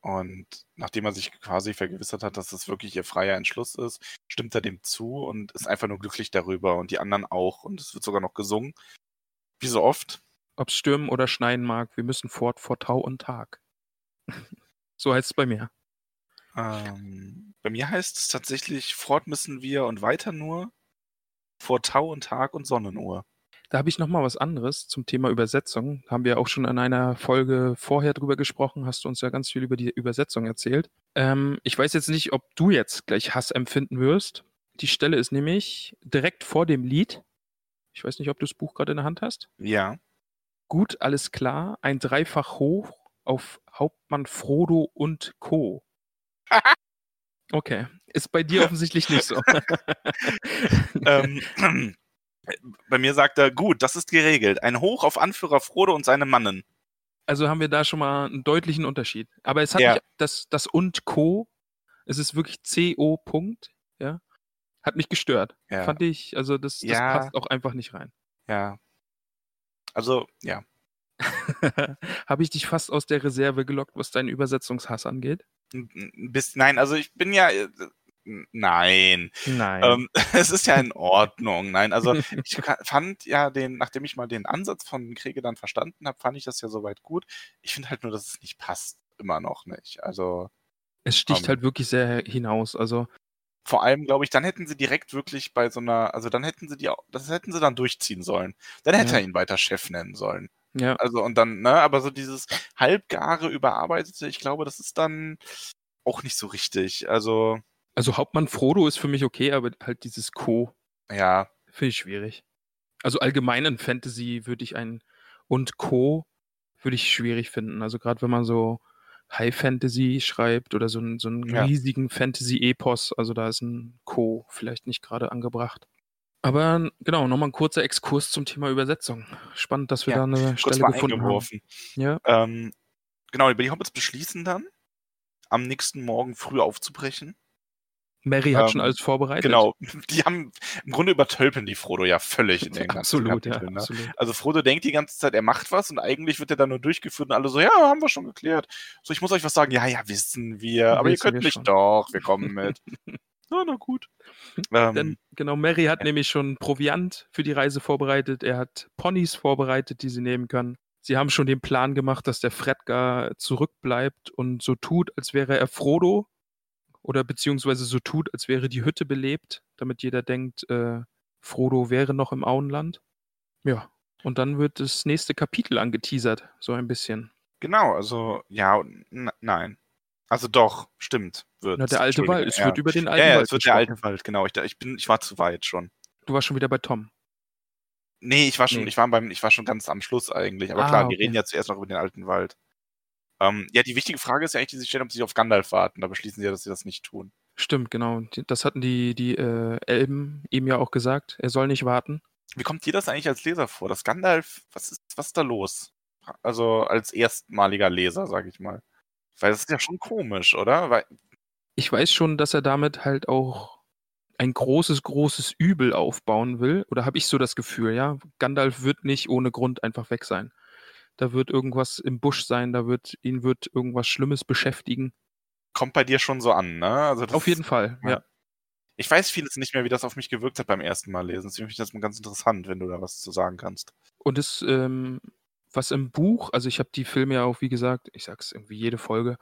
und nachdem er sich quasi vergewissert hat, dass es wirklich ihr freier Entschluss ist, stimmt er dem zu und ist einfach nur glücklich darüber und die anderen auch. Und es wird sogar noch gesungen. Wie so oft. ob es stürmen oder schneien mag, wir müssen fort vor Tau und Tag. [laughs] so heißt es bei mir. Ähm, bei mir heißt es tatsächlich, fort müssen wir und weiter nur vor Tau und Tag und Sonnenuhr. Da habe ich noch mal was anderes zum Thema Übersetzung. Haben wir auch schon in einer Folge vorher drüber gesprochen. Hast du uns ja ganz viel über die Übersetzung erzählt. Ähm, ich weiß jetzt nicht, ob du jetzt gleich Hass empfinden wirst. Die Stelle ist nämlich direkt vor dem Lied. Ich weiß nicht, ob du das Buch gerade in der Hand hast. Ja. Gut, alles klar. Ein Dreifach hoch auf Hauptmann Frodo und Co. [laughs] Okay. Ist bei dir offensichtlich nicht so. [laughs] ähm, [clears throat] bei mir sagt er, gut, das ist geregelt. Ein Hoch auf Anführer Frodo und seine Mannen. Also haben wir da schon mal einen deutlichen Unterschied. Aber es hat Ja. mich, das, das und Co. Es ist wirklich CO. Punkt, ja. Hat mich gestört. Ja. Fand ich, also das, das Ja. passt auch einfach nicht rein. Ja. Also, ja. [laughs] Habe ich dich fast aus der Reserve gelockt, was deinen Übersetzungshass angeht? Bisschen, nein, also ich bin ja. äh, Nein. Nein. Ähm, [laughs] es ist ja in [laughs] Ordnung. Nein, also ich fand ja den, nachdem ich mal den Ansatz von Kriege dann verstanden habe, fand ich das ja soweit gut. Ich finde halt nur, dass es nicht passt. Immer noch nicht. Also es sticht ähm, halt wirklich sehr hinaus. Also, vor allem, glaube ich, dann hätten sie direkt wirklich bei so einer, also dann hätten sie die, das hätten sie dann durchziehen sollen. Dann hätte Ja. er ihn weiter Chef nennen sollen. ja. Also und dann, ne, aber so dieses halbgare, überarbeitete, ich glaube, das ist dann auch nicht so richtig. Also, Also Hauptmann Frodo ist für mich okay, aber halt dieses Co. ja, Finde ich schwierig. Also allgemein in Fantasy würde ich ein und Co. würde ich schwierig finden. Also gerade wenn man so High Fantasy schreibt oder so einen, so einen Ja. riesigen Fantasy-Epos, also da ist ein Co. vielleicht nicht gerade angebracht. Aber genau, nochmal ein kurzer Exkurs zum Thema Übersetzung. Spannend, dass wir Ja, da eine kurz Stelle mal gefunden haben. Ja, Ähm, genau, die Hobbits beschließen dann, am nächsten Morgen früh aufzubrechen. Mary hat Ähm, schon alles vorbereitet. Genau, die haben im Grunde übertölpeln die Frodo ja völlig in den [laughs] ganzen Absolut, ja, Kapiteln, ne? absolut. Also Frodo denkt die ganze Zeit, er macht was und eigentlich wird er dann nur durchgeführt und alle so, ja, haben wir schon geklärt. So, ich muss euch was sagen. Ja, ja, wissen wir. Aber ihr Wissen könnt wir nicht schon. doch, wir kommen mit. [laughs] na, na gut. Ähm, Denn, genau, Mary hat ja. nämlich schon Proviant für die Reise vorbereitet. Er hat Ponys vorbereitet, die sie nehmen können. Sie haben schon den Plan gemacht, dass der Fredgar zurückbleibt und so tut, als wäre er Frodo. Oder beziehungsweise so tut, als wäre die Hütte belebt, damit jeder denkt, äh, Frodo wäre noch im Auenland. Ja. Und dann wird das nächste Kapitel angeteasert, so ein bisschen. genau, also, ja, und nein. Also doch, stimmt. Wird, Na, der alte Wald. Es ja. wird über den alten ja, ja, Wald es wird der gesprochen. alte Wald, genau. Ich, ich, bin, ich war zu weit schon. Du warst schon wieder bei Tom. Nee, ich war schon, Nee. ich war beim, ich war schon ganz am Schluss eigentlich. Aber Ah, klar, okay. wir reden ja zuerst noch über den alten Wald. Ähm, ja, die wichtige Frage ist ja eigentlich, die sie stellen, ob sie auf Gandalf warten. Da beschließen sie ja, dass sie das nicht tun. Stimmt, genau. Das hatten die, die äh, Elben ihm ja auch gesagt. Er soll nicht warten. Wie kommt dir das eigentlich als Leser vor? Das Gandalf, was ist, was ist da los? Also als erstmaliger Leser, sag ich mal. Weil das ist ja schon komisch, oder? Weil, Ich weiß schon, dass er damit halt auch ein großes, großes Übel aufbauen will. Oder habe ich so das Gefühl, ja? Gandalf wird nicht ohne Grund einfach weg sein. Da wird irgendwas im Busch sein, da wird, ihn wird irgendwas Schlimmes beschäftigen. kommt bei dir schon so an, ne? Also Auf jeden Fall, ja. ja. Ich weiß vieles nicht mehr, wie das auf mich gewirkt hat beim ersten Mal lesen. Deswegen finde ich das mal ganz interessant, wenn du da was zu sagen kannst. Und es, ähm, was im Buch, also ich habe die Filme ja auch, wie gesagt, ich sag's irgendwie jede Folge,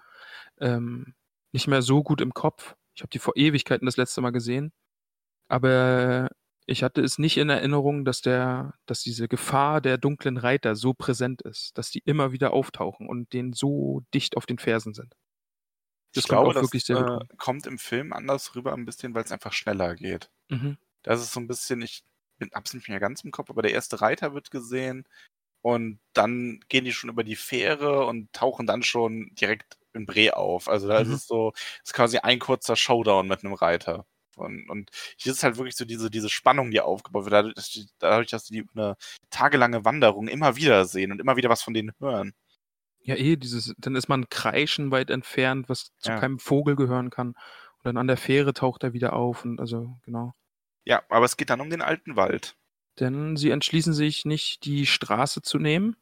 ähm, nicht mehr so gut im Kopf. Ich habe die vor Ewigkeiten das letzte Mal gesehen. Aber Ich hatte es nicht in Erinnerung, dass der dass diese Gefahr der dunklen Reiter so präsent ist, dass die immer wieder auftauchen und denen so dicht auf den Fersen sind. Das ich glaube, das äh, kommt im Film anders rüber ein bisschen, weil es einfach schneller geht. Mhm. Das ist so ein bisschen, ich bin hab's nicht mehr ganz im Kopf, aber der erste Reiter wird gesehen und dann gehen die schon über die Fähre und tauchen dann schon direkt in Bre auf. Also da mhm. ist es so, ist quasi ein kurzer Showdown mit einem Reiter. Und, und hier ist halt wirklich so diese, diese Spannung, die aufgebaut wird, dadurch, dass die, dadurch, dass die eine tagelange Wanderung immer wieder sehen und immer wieder was von denen hören. Ja, eh, dieses, dann ist man Kreischen weit entfernt, was zu ja. keinem Vogel gehören kann. Und dann an der Fähre taucht er wieder auf und also, genau. Ja, aber es geht dann um den alten Wald. Denn sie entschließen sich nicht, die Straße zu nehmen,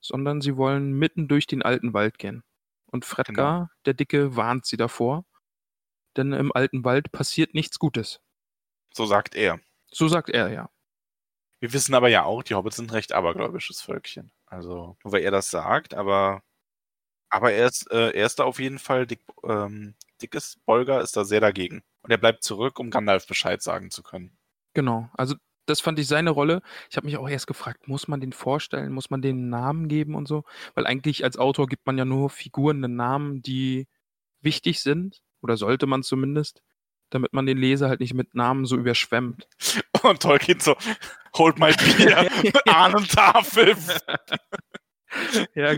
sondern sie wollen mitten durch den alten Wald gehen. Und Fredgar, genau. der Dicke, warnt sie davor denn im alten Wald passiert nichts Gutes. So sagt er. So sagt er, ja. Wir wissen aber ja auch, die Hobbits sind ein recht abergläubisches Völkchen. Also, nur weil er das sagt, aber, aber er, ist, äh, er ist da auf jeden Fall, dick, ähm, dickes Bolger ist da sehr dagegen. Und er bleibt zurück, um Gandalf Bescheid sagen zu können. Genau, also das fand ich seine Rolle. Ich habe mich auch erst gefragt, muss man den vorstellen, muss man den einen Namen geben und so? Weil eigentlich als Autor gibt man ja nur Figuren einen Namen, die wichtig sind oder sollte man zumindest, damit man den Leser halt nicht mit Namen so überschwemmt. [laughs] Und Tolkien so, hold my beer, Ahnentafel. [laughs] [laughs] ja,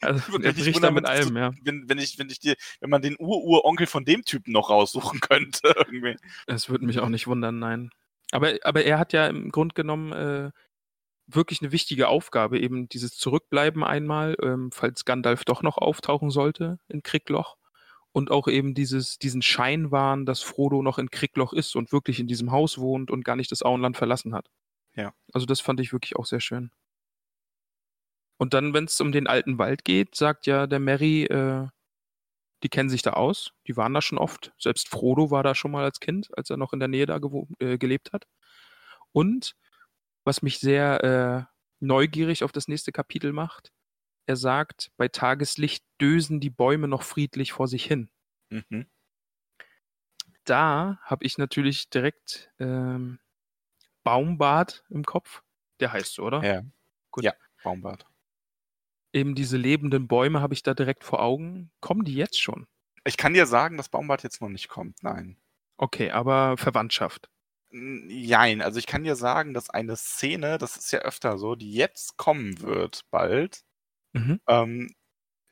also er bricht da mit allem, ja. Wenn, wenn, ich, wenn ich dir, wenn man den Ur-Uronkel von dem Typen noch raussuchen könnte, irgendwie. Es würde mich auch nicht wundern, nein. Aber, aber er hat ja im Grunde genommen äh, wirklich eine wichtige Aufgabe, eben dieses Zurückbleiben einmal, ähm, falls Gandalf doch noch auftauchen sollte in Kriegloch und auch eben dieses, diesen Schein wahren, dass Frodo noch in Kriegloch ist und wirklich in diesem Haus wohnt und gar nicht das Auenland verlassen hat. Ja. Also das fand ich wirklich auch sehr schön. Und dann, wenn es um den alten Wald geht, sagt ja der Mary, äh, die kennen sich da aus, die waren da schon oft. Selbst Frodo war da schon mal als Kind, als er noch in der Nähe da äh, gelebt hat. Und was mich sehr äh, neugierig auf das nächste Kapitel macht, er sagt, bei Tageslicht dösen die Bäume noch friedlich vor sich hin. Mhm. Da habe ich natürlich direkt ähm, Baumbart im Kopf. Der heißt so, oder? Ja. Gut. Ja, Baumbart. Eben diese lebenden Bäume habe ich da direkt vor Augen. Kommen die jetzt schon? Ich kann dir sagen, dass Baumbart jetzt noch nicht kommt, nein. Okay, aber Verwandtschaft. Jein, also ich kann dir sagen, dass eine Szene, das ist ja öfter so, die jetzt kommen wird, bald, Mhm. ähm,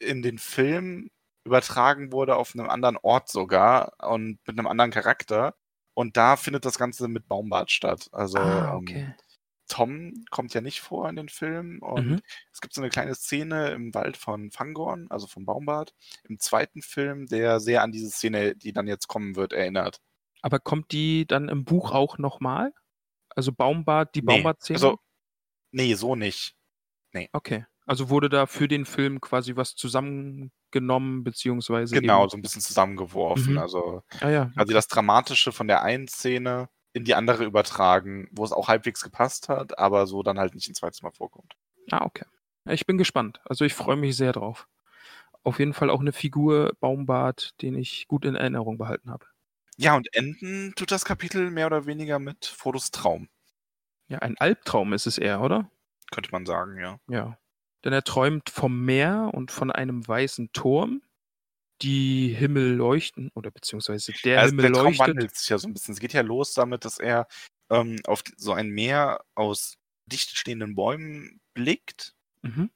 in den Film übertragen wurde auf einem anderen Ort sogar und mit einem anderen Charakter. Und da findet das Ganze mit Baumbart statt. Also Ah, ähm, okay. Tom kommt ja nicht vor in den Film und Mhm. es gibt so eine kleine Szene im Wald von Fangorn, also vom Baumbart, im zweiten Film, der sehr an diese Szene, die dann jetzt kommen wird, erinnert. Aber kommt die dann im Buch auch nochmal? Also Baumbart, die Nee, Baumbart-Szene? also nee, so nicht. Okay. Also wurde da für den Film quasi was zusammengenommen, beziehungsweise. Genau, so ein bisschen zusammengeworfen. Mhm. Also ah, ja. quasi das Dramatische von der einen Szene in die andere übertragen, wo es auch halbwegs gepasst hat, aber so dann halt nicht ein zweites Mal vorkommt. Ah, okay. Ich bin gespannt. Also ich freue mich sehr drauf. Auf jeden Fall auch eine Figur, Baumbart, den ich gut in Erinnerung behalten habe. Ja, und enden tut das Kapitel mehr oder weniger mit Frodos Traum. Ja, ein Albtraum ist es eher, oder? Könnte man sagen, ja. Ja. Denn er träumt vom Meer und von einem weißen Turm. Die Himmel leuchten, oder beziehungsweise der also Himmel der Traum leuchtet. wandelt sich ja so ein bisschen. Es geht ja los damit, dass er ähm, auf so ein Meer aus dicht stehenden Bäumen blickt Mhm.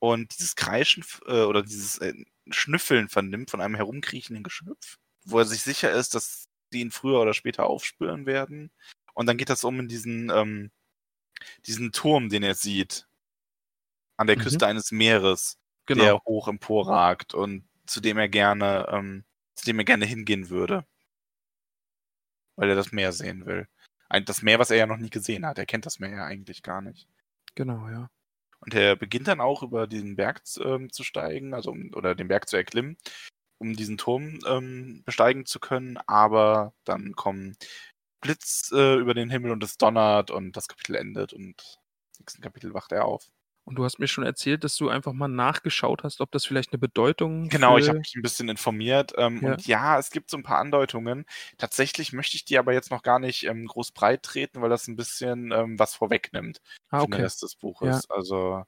und dieses Kreischen äh, oder dieses äh, Schnüffeln vernimmt von einem herumkriechenden Geschöpf, wo er sich sicher ist, dass die ihn früher oder später aufspüren werden. Und dann geht das um in diesen, ähm, diesen Turm, den er sieht, an der Mhm. Küste eines Meeres, der Genau. hoch emporragt und zu dem er gerne, ähm, zu dem er gerne hingehen würde. Weil er das Meer sehen will. Ein, das Meer, was er ja noch nie gesehen hat. Er kennt das Meer ja eigentlich gar nicht. Genau, ja. Und er beginnt dann auch über diesen Berg ähm, zu steigen, also um, oder den Berg zu erklimmen, um diesen Turm ähm, besteigen zu können. Aber dann kommen Blitz äh, über den Himmel und es donnert und das Kapitel endet und im nächsten Kapitel wacht er auf. Und du hast mir schon erzählt, dass du einfach mal nachgeschaut hast, ob das vielleicht eine Bedeutung Genau, ich habe mich ein bisschen informiert. Ähm, Ja. und ja, es gibt so ein paar Andeutungen. Tatsächlich möchte ich die aber jetzt noch gar nicht ähm, groß breit treten, weil das ein bisschen ähm, was vorwegnimmt Ah, für den okay. Rest des Buches. Also,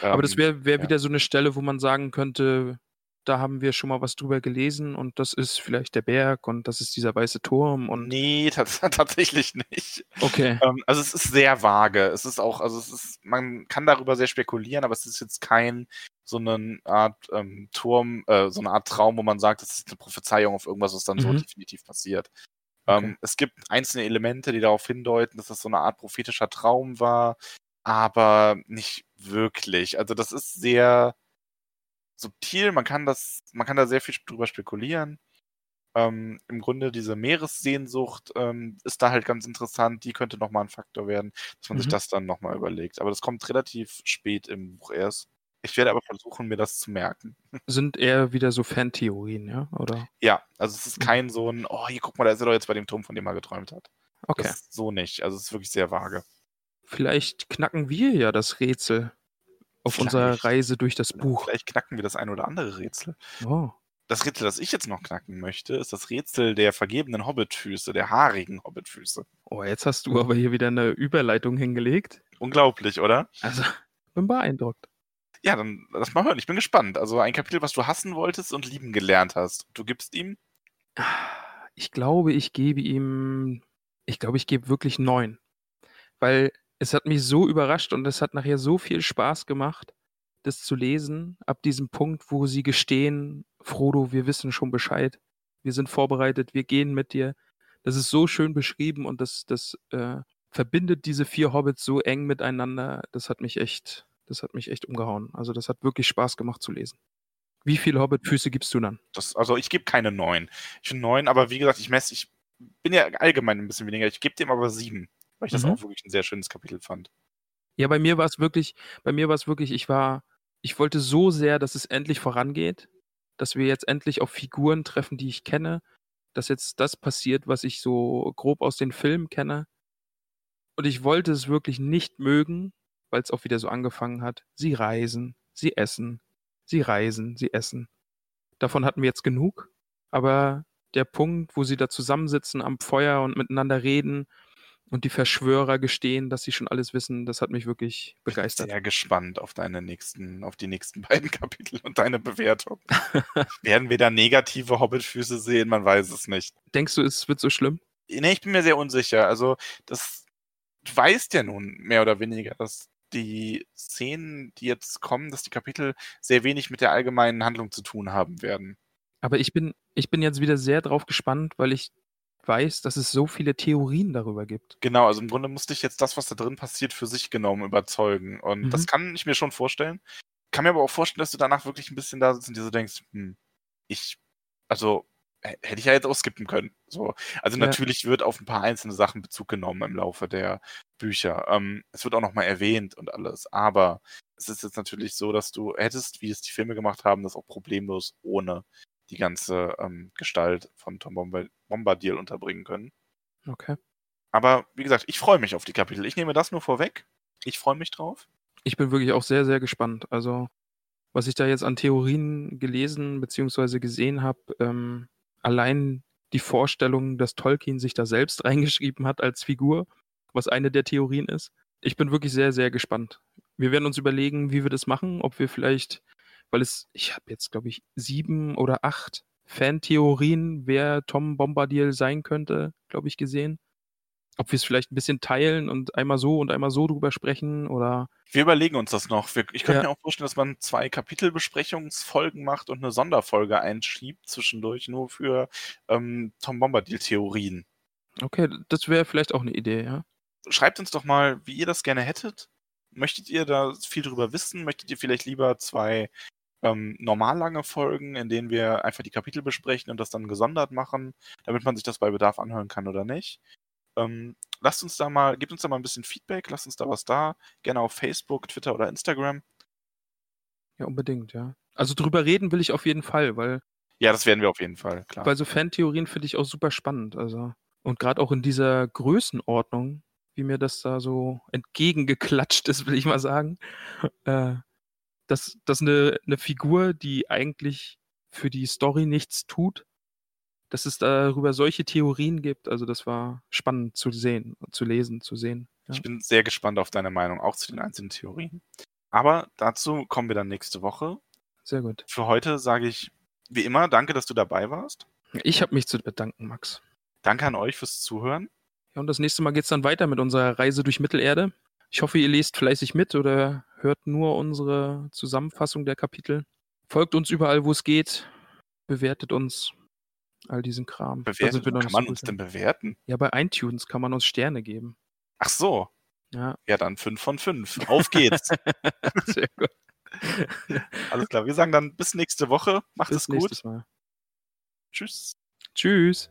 Aber das ähm, wäre wär ja. wieder so eine Stelle, wo man sagen könnte, da haben wir schon mal was drüber gelesen und das ist vielleicht der Berg und das ist dieser weiße Turm und Nee, tats [laughs] tatsächlich nicht. okay. Ähm, also es ist sehr vage. Es ist auch, also es ist, man kann darüber sehr spekulieren, aber es ist jetzt kein so eine Art ähm, Turm, äh, so eine Art Traum, wo man sagt, das ist eine Prophezeiung auf irgendwas, was dann so Mhm. definitiv passiert. Okay. Ähm, es gibt einzelne Elemente, die darauf hindeuten, dass das so eine Art prophetischer Traum war, aber nicht wirklich. Also das ist sehr subtil, man kann das, man kann da sehr viel drüber spekulieren. Ähm, Im Grunde diese Meeressehnsucht ähm, ist da halt ganz interessant, die könnte nochmal ein Faktor werden, dass man sich Mhm. das dann nochmal überlegt. Aber das kommt relativ spät im Buch erst. Ich werde aber versuchen, mir das zu merken. [laughs] Sind eher wieder so Fantheorien, ja? Oder? Ja, also es ist Mhm. kein so ein, oh, hier guck mal, da ist er doch jetzt bei dem Turm, von dem er geträumt hat. Okay. So nicht. Also es ist wirklich sehr vage. Vielleicht knacken wir ja das Rätsel auf unserer. Reise durch das Buch. Vielleicht knacken wir das ein oder andere Rätsel. Oh. Das Rätsel, das ich jetzt noch knacken möchte, ist das Rätsel der vergebenen Hobbitfüße, der haarigen Hobbitfüße. oh, jetzt hast du aber hier wieder eine Überleitung hingelegt. Unglaublich, oder? Also, bin beeindruckt. Ja, dann lass mal hören. Ich bin gespannt. Also ein Kapitel, was du hassen wolltest und lieben gelernt hast. Du gibst ihm Ich glaube, ich gebe ihm, ich glaube, ich gebe wirklich neun. Weil es hat mich so überrascht und es hat nachher so viel Spaß gemacht, das zu lesen, ab diesem Punkt, wo sie gestehen, Frodo, wir wissen schon Bescheid, wir sind vorbereitet, wir gehen mit dir. Das ist so schön beschrieben und das, das äh, verbindet diese vier Hobbits so eng miteinander. Das hat mich echt, das hat mich echt umgehauen. Also das hat wirklich Spaß gemacht zu lesen. Wie viele Hobbitfüße gibst du dann? das, also ich gebe keine neun. Ich finde neun, aber wie gesagt, ich messe, ich bin ja allgemein ein bisschen weniger. Ich gebe dem aber sieben, weil ich das Mhm. auch wirklich ein sehr schönes Kapitel fand. Ja, bei mir war es wirklich, bei mir war es wirklich, ich war, ich wollte so sehr, dass es endlich vorangeht, dass wir jetzt endlich auf Figuren treffen, die ich kenne, dass jetzt das passiert, was ich so grob aus den Filmen kenne. Und ich wollte es wirklich nicht mögen, weil es auch wieder so angefangen hat. Sie reisen, sie essen, sie reisen, sie essen. Davon hatten wir jetzt genug, aber der Punkt, wo sie da zusammensitzen am Feuer und miteinander reden und die Verschwörer gestehen, dass sie schon alles wissen, das hat mich wirklich Bin begeistert. sehr gespannt auf deine nächsten, auf die nächsten [laughs] beiden Kapitel und deine Bewertung. [laughs] Werden wir da negative Hobbitfüße sehen? Man weiß es nicht. Denkst du, es wird so schlimm? Nee, ich bin mir sehr unsicher. Also, das, du weißt ja nun mehr oder weniger, dass die Szenen, die jetzt kommen, dass die Kapitel sehr wenig mit der allgemeinen Handlung zu tun haben werden. Aber ich bin, ich bin jetzt wieder sehr drauf gespannt, weil ich weiß, dass es so viele Theorien darüber gibt. Genau, also im Grunde musste ich jetzt das, was da drin passiert, für sich genommen überzeugen. Und Mhm. das kann ich mir schon vorstellen. Kann mir aber auch vorstellen, dass du danach wirklich ein bisschen da sitzt und dir so denkst, hm, ich, also hätte ich ja jetzt auch skippen können. So. Also Ja. natürlich wird auf ein paar einzelne Sachen Bezug genommen im Laufe der Bücher. Ähm, es wird auch nochmal erwähnt und alles. Aber es ist jetzt natürlich so, dass du hättest, wie es die Filme gemacht haben, das auch problemlos ohne die ganze ähm, Gestalt von Tom Bomba- Bombadil unterbringen können. Okay. Aber wie gesagt, ich freue mich auf die Kapitel. Ich nehme das nur vorweg. Ich freue mich drauf. Ich bin wirklich auch sehr, sehr gespannt. Also, was ich da jetzt an Theorien gelesen bzw. gesehen habe, ähm, allein die Vorstellung, dass Tolkien sich da selbst [laughs] reingeschrieben hat als Figur, was eine der Theorien ist. Ich bin wirklich sehr, sehr gespannt. Wir werden uns überlegen, wie wir das machen, ob wir vielleicht, weil es, ich habe jetzt, glaube ich, sieben oder acht Fantheorien, wer Tom Bombadil sein könnte, glaube ich, gesehen. Ob wir es vielleicht ein bisschen teilen und einmal so und einmal so drüber sprechen oder Wir überlegen uns das noch. Wir, ich könnte Ja. mir auch vorstellen, dass man zwei Kapitelbesprechungsfolgen macht und eine Sonderfolge einschiebt zwischendurch, nur für ähm, Tom Bombadil-Theorien. Okay, das wäre vielleicht auch eine Idee, ja. Schreibt uns doch mal, wie ihr das gerne hättet. Möchtet ihr da viel drüber wissen? Möchtet ihr vielleicht lieber zwei ähm, normal lange Folgen, in denen wir einfach die Kapitel besprechen und das dann gesondert machen, damit man sich das bei Bedarf anhören kann oder nicht? Ähm, lasst uns da mal, gebt uns da mal ein bisschen Feedback, lasst uns da was da. Gerne auf Facebook, Twitter oder Instagram. Ja, unbedingt, ja. Also drüber reden will ich auf jeden Fall, weil, Ja, das werden wir auf jeden Fall, klar. weil so Fantheorien finde ich auch super spannend. Also, und gerade auch in dieser Größenordnung, wie mir das da so entgegengeklatscht ist, will ich mal sagen. Äh, dass, dass eine, eine Figur, die eigentlich für die Story nichts tut, dass es darüber solche Theorien gibt. Also das war spannend zu sehen, zu lesen, zu sehen. Ja. Ich bin sehr gespannt auf deine Meinung, auch zu den einzelnen Theorien. Aber dazu kommen wir dann nächste Woche. Sehr gut. Für heute sage ich, wie immer, danke, dass du dabei warst. Ich habe mich zu bedanken, Max. Danke an euch fürs Zuhören. Ja, und das nächste Mal geht es dann weiter mit unserer Reise durch Mittelerde. Ich hoffe, ihr lest fleißig mit oder hört nur unsere Zusammenfassung der Kapitel. Folgt uns überall, wo es geht. Bewertet uns. All diesen Kram. Bewertet? Kann man uns denn bewerten? Ja, bei iTunes kann man uns Sterne geben. Ach so. Ja. Ja, dann 5 von 5. Auf geht's. [laughs] Sehr gut. Alles klar, wir sagen dann bis nächste Woche. Macht bis es gut. Mal. Tschüss. Tschüss.